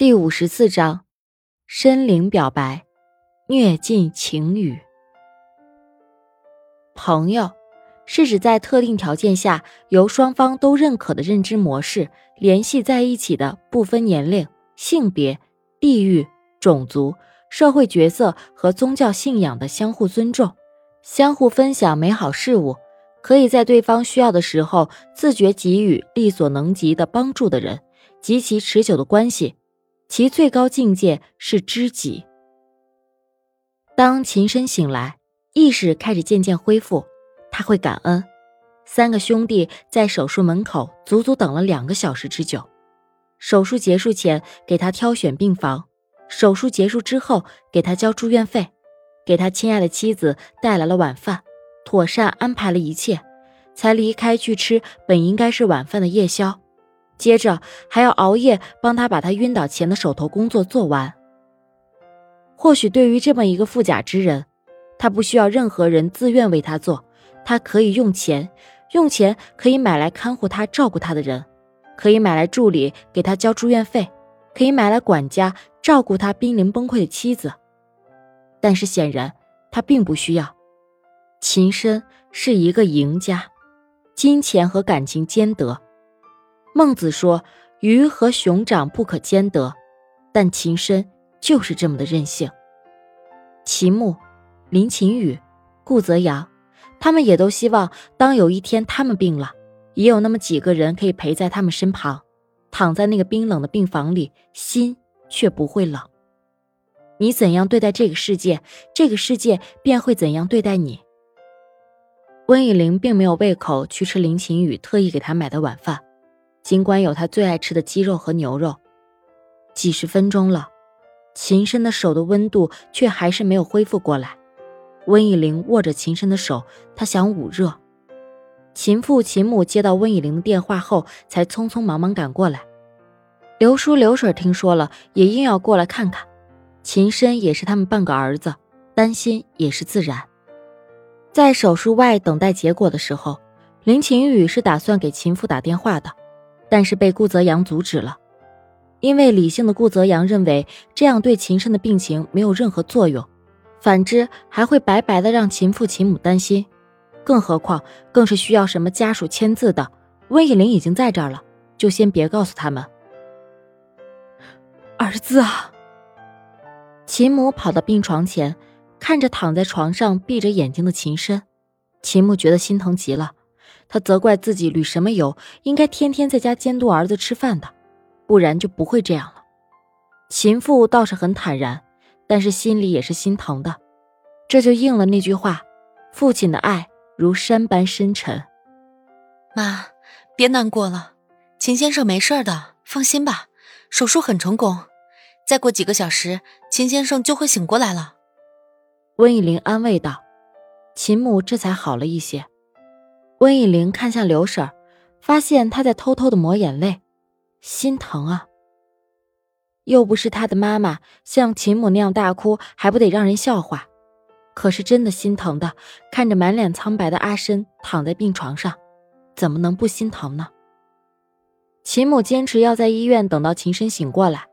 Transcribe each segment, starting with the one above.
第五十四章，深灵表白，虐尽情语。朋友是指在特定条件下由双方都认可的认知模式联系在一起的，不分年龄、性别、地域、种族、社会角色和宗教信仰的相互尊重、相互分享美好事物，可以在对方需要的时候自觉给予力所能及的帮助的人，及其持久的关系。其最高境界是知己。当秦深醒来，意识开始渐渐恢复，他会感恩。三个兄弟在手术门口足足等了两个小时之久。手术结束前给他挑选病房，手术结束之后给他交住院费，给他亲爱的妻子带来了晚饭，妥善安排了一切，才离开去吃本应该是晚饭的夜宵。接着还要熬夜帮他把他晕倒前的手头工作做完。或许对于这么一个富甲之人，他不需要任何人自愿为他做，他可以用钱，用钱可以买来看护他、照顾他的人，可以买来助理给他交住院费，可以买来管家照顾他濒临崩溃的妻子。但是显然他并不需要。秦深是一个赢家，金钱和感情兼得。孟子说：“鱼和熊掌不可兼得。”但秦深就是这么的任性。齐木、林秦雨、顾泽阳，他们也都希望，当有一天他们病了，也有那么几个人可以陪在他们身旁，躺在那个冰冷的病房里，心却不会冷。你怎样对待这个世界，这个世界便会怎样对待你。温以玲并没有胃口去吃林秦雨特意给他买的晚饭。尽管有他最爱吃的鸡肉和牛肉，几十分钟了，秦深的手的温度却还是没有恢复过来。温以玲握着秦深的手，他想捂热。秦父秦母接到温以玲的电话后，才匆匆忙忙赶过来。刘叔刘婶听说了，也硬要过来看看。秦深也是他们半个儿子，担心也是自然。在手术外等待结果的时候，林晴雨是打算给秦父打电话的。但是被顾泽阳阻止了，因为理性的顾泽阳认为这样对秦深的病情没有任何作用，反之还会白白的让秦父秦母担心。更何况，更是需要什么家属签字的。温以玲已经在这儿了，就先别告诉他们。儿子啊！秦母跑到病床前，看着躺在床上闭着眼睛的秦深，秦母觉得心疼极了。他责怪自己旅什么游，应该天天在家监督儿子吃饭的，不然就不会这样了。秦父倒是很坦然，但是心里也是心疼的。这就应了那句话：父亲的爱如山般深沉。妈，别难过了，秦先生没事的，放心吧。手术很成功，再过几个小时，秦先生就会醒过来了。温以玲安慰道。秦母这才好了一些。温以玲看向刘婶儿，发现她在偷偷的抹眼泪，心疼啊。又不是她的妈妈，像秦母那样大哭，还不得让人笑话。可是真的心疼的，看着满脸苍白的阿深躺在病床上，怎么能不心疼呢？秦母坚持要在医院等到秦深醒过来，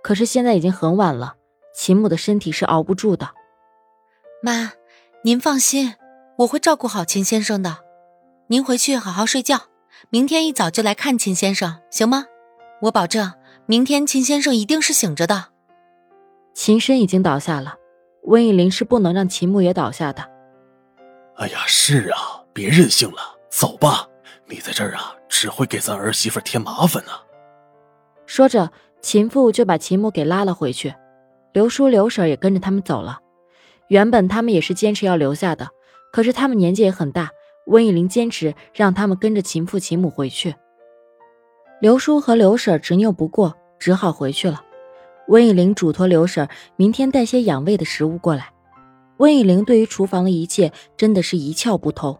可是现在已经很晚了，秦母的身体是熬不住的。妈，您放心，我会照顾好秦先生的。您回去好好睡觉，明天一早就来看秦先生，行吗？我保证，明天秦先生一定是醒着的。秦深已经倒下了，温以玲是不能让秦牧也倒下的。哎呀，是啊，别任性了，走吧。你在这儿啊，只会给咱儿媳妇添麻烦呢。说着，秦父就把秦牧给拉了回去，刘叔刘婶也跟着他们走了。原本他们也是坚持要留下的，可是他们年纪也很大。温以玲坚持让他们跟着秦父秦母回去。刘叔和刘婶执拗不过，只好回去了。温以玲嘱托刘婶明天带些养胃的食物过来。温以玲对于厨房的一切真的是一窍不通。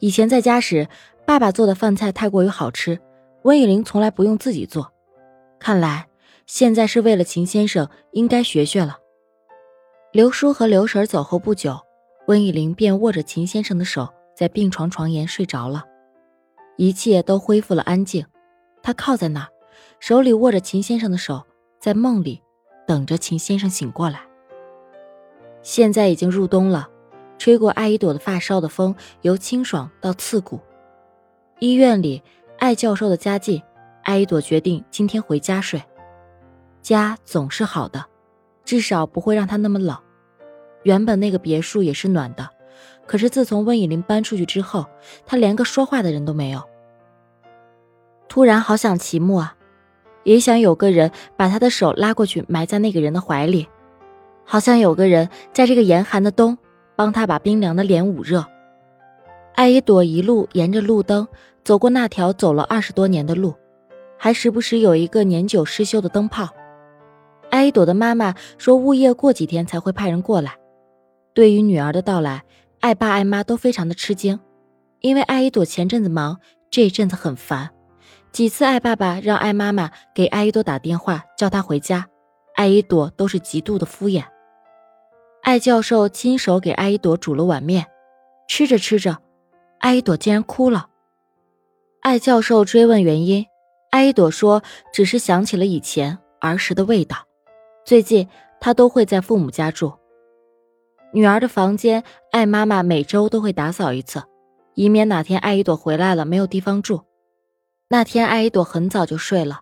以前在家时，爸爸做的饭菜太过于好吃，温以玲从来不用自己做。看来现在是为了秦先生，应该学学了。刘叔和刘婶走后不久，温以玲便握着秦先生的手。在病床床沿睡着了，一切都恢复了安静。他靠在那儿，手里握着秦先生的手，在梦里等着秦先生醒过来。现在已经入冬了，吹过艾依朵的发梢的风由清爽到刺骨。医院里，艾教授的家近，艾依朵决定今天回家睡。家总是好的，至少不会让她那么冷。原本那个别墅也是暖的，可是自从温以玲搬出去之后，他连个说话的人都没有。突然好想齐木啊，也想有个人把他的手拉过去埋在那个人的怀里。好像有个人在这个严寒的冬，帮他把冰凉的脸捂热。艾依朵一路沿着路灯走过那条走了二十多年的路，还时不时有一个年久失修的灯泡。艾依朵的妈妈说，物业过几天才会派人过来。对于女儿的到来，艾爸艾妈都非常的吃惊，因为艾依朵前阵子忙，这一阵子很烦。几次艾爸爸让艾妈妈给艾依朵打电话，叫她回家。艾依朵都是极度的敷衍。艾教授亲手给艾依朵煮了碗面，吃着吃着，艾依朵竟然哭了。艾教授追问原因，艾依朵说只是想起了以前儿时的味道。最近她都会在父母家住。女儿的房间，艾妈妈每周都会打扫一次，以免哪天艾依朵回来了没有地方住。那天艾依朵很早就睡了，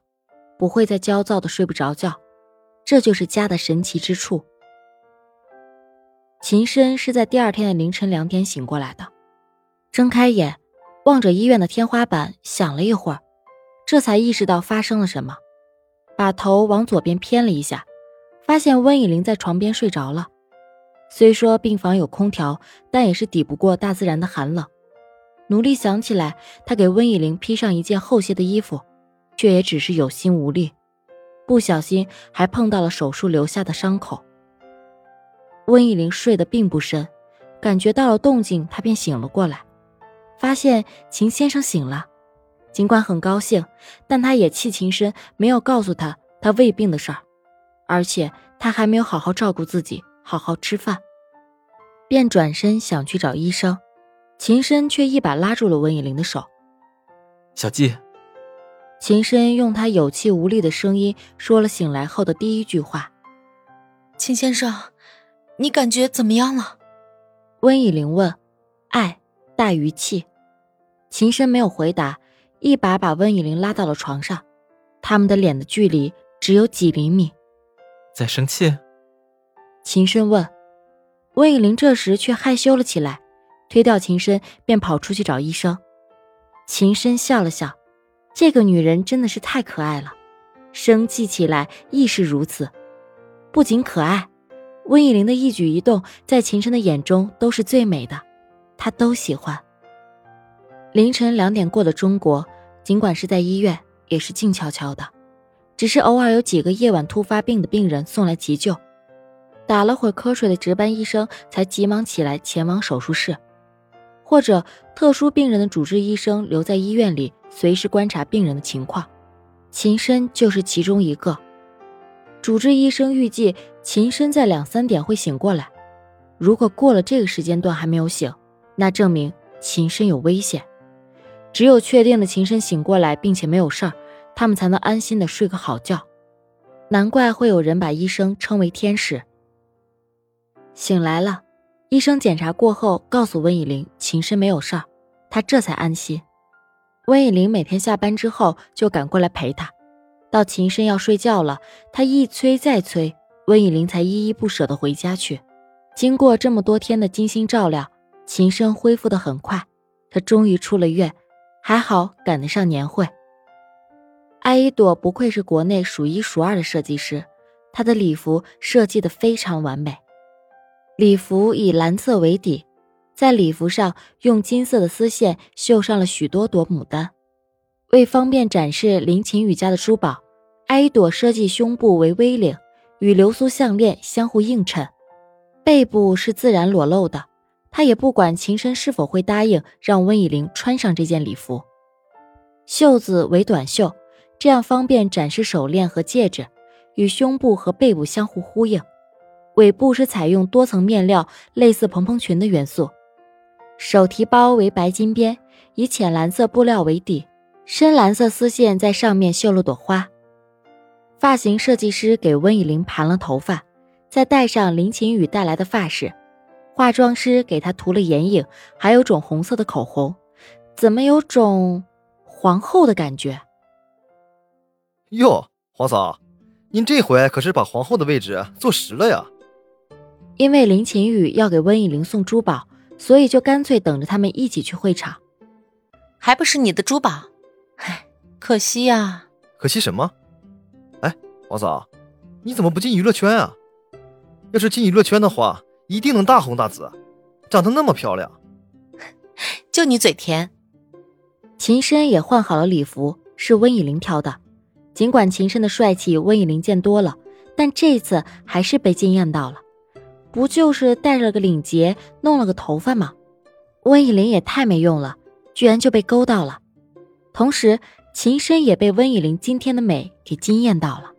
不会再焦躁的睡不着觉。这就是家的神奇之处。秦深是在第二天的凌晨两点醒过来的，睁开眼，望着医院的天花板，想了一会儿，这才意识到发生了什么，把头往左边偏了一下，发现温以玲在床边睡着了。虽说病房有空调，但也是抵不过大自然的寒冷。努力想起来，他给温以玲披上一件厚些的衣服，却也只是有心无力。不小心还碰到了手术留下的伤口。温以玲睡得并不深，感觉到了动静，她便醒了过来，发现秦先生醒了。尽管很高兴，但他也气秦深没有告诉他他胃病的事儿，而且他还没有好好照顾自己，好好吃饭，便转身想去找医生。秦深却一把拉住了温以玲的手：“小季。”秦深用他有气无力的声音说了醒来后的第一句话：“秦先生，你感觉怎么样了？”温以玲问。爱大于气。秦深没有回答，一把把温以玲拉到了床上，他们的脸的距离只有几厘米。在生气？秦深问。温以玲这时却害羞了起来，推掉秦深便跑出去找医生。秦深笑了笑。这个女人真的是太可爱了，生气起来亦是如此。不仅可爱，温以玲的一举一动在秦深的眼中都是最美的，他都喜欢。凌晨两点过的中国，尽管是在医院，也是静悄悄的，只是偶尔有几个夜晚突发病的病人送来急救，打了会瞌睡的值班医生才急忙起来前往手术室。或者特殊病人的主治医生留在医院里，随时观察病人的情况。秦深就是其中一个。主治医生预计秦深在两三点会醒过来。如果过了这个时间段还没有醒，那证明秦深有危险。只有确定了秦深醒过来并且没有事儿，他们才能安心的睡个好觉。难怪会有人把医生称为天使。醒来了。医生检查过后，告诉温以玲秦深没有事儿，他这才安心。温以玲每天下班之后就赶过来陪他，到秦深要睡觉了，他一催再催，温以玲才依依不舍地回家去。经过这么多天的精心照料，秦深恢复得很快，他终于出了院，还好赶得上年会。艾依朵不愧是国内数一数二的设计师，她的礼服设计得非常完美。礼服以蓝色为底，在礼服上用金色的丝线绣上了许多朵牡丹。为方便展示林晴雨家的珠宝，艾依朵设计胸部为 V 领，与流苏项链相互映衬，背部是自然裸露的。她也不管秦深是否会答应让温以玲穿上这件礼服。袖子为短袖，这样方便展示手链和戒指，与胸部和背部相互呼应。尾部是采用多层面料，类似蓬蓬裙的元素。手提包为白金边，以浅蓝色布料为底，深蓝色丝线在上面绣了朵花。发型设计师给温以玲盘了头发，再戴上林晴雨带来的发饰，化妆师给她涂了眼影，还有种红色的口红，怎么有种皇后的感觉？哟，皇嫂，您这回可是把皇后的位置坐实了呀？因为林晴雨要给温以玲送珠宝，所以就干脆等着他们一起去会场。还不是你的珠宝？唉，可惜呀。可惜什么？哎，王嫂，你怎么不进娱乐圈啊？要是进娱乐圈的话，一定能大红大紫。长得那么漂亮，就你嘴甜。秦深也换好了礼服，是温以玲挑的。尽管秦深的帅气温以玲见多了，但这次还是被惊艳到了。不就是戴了个领结，弄了个头发吗？温以玲也太没用了，居然就被勾到了。同时，秦深也被温以玲今天的美给惊艳到了。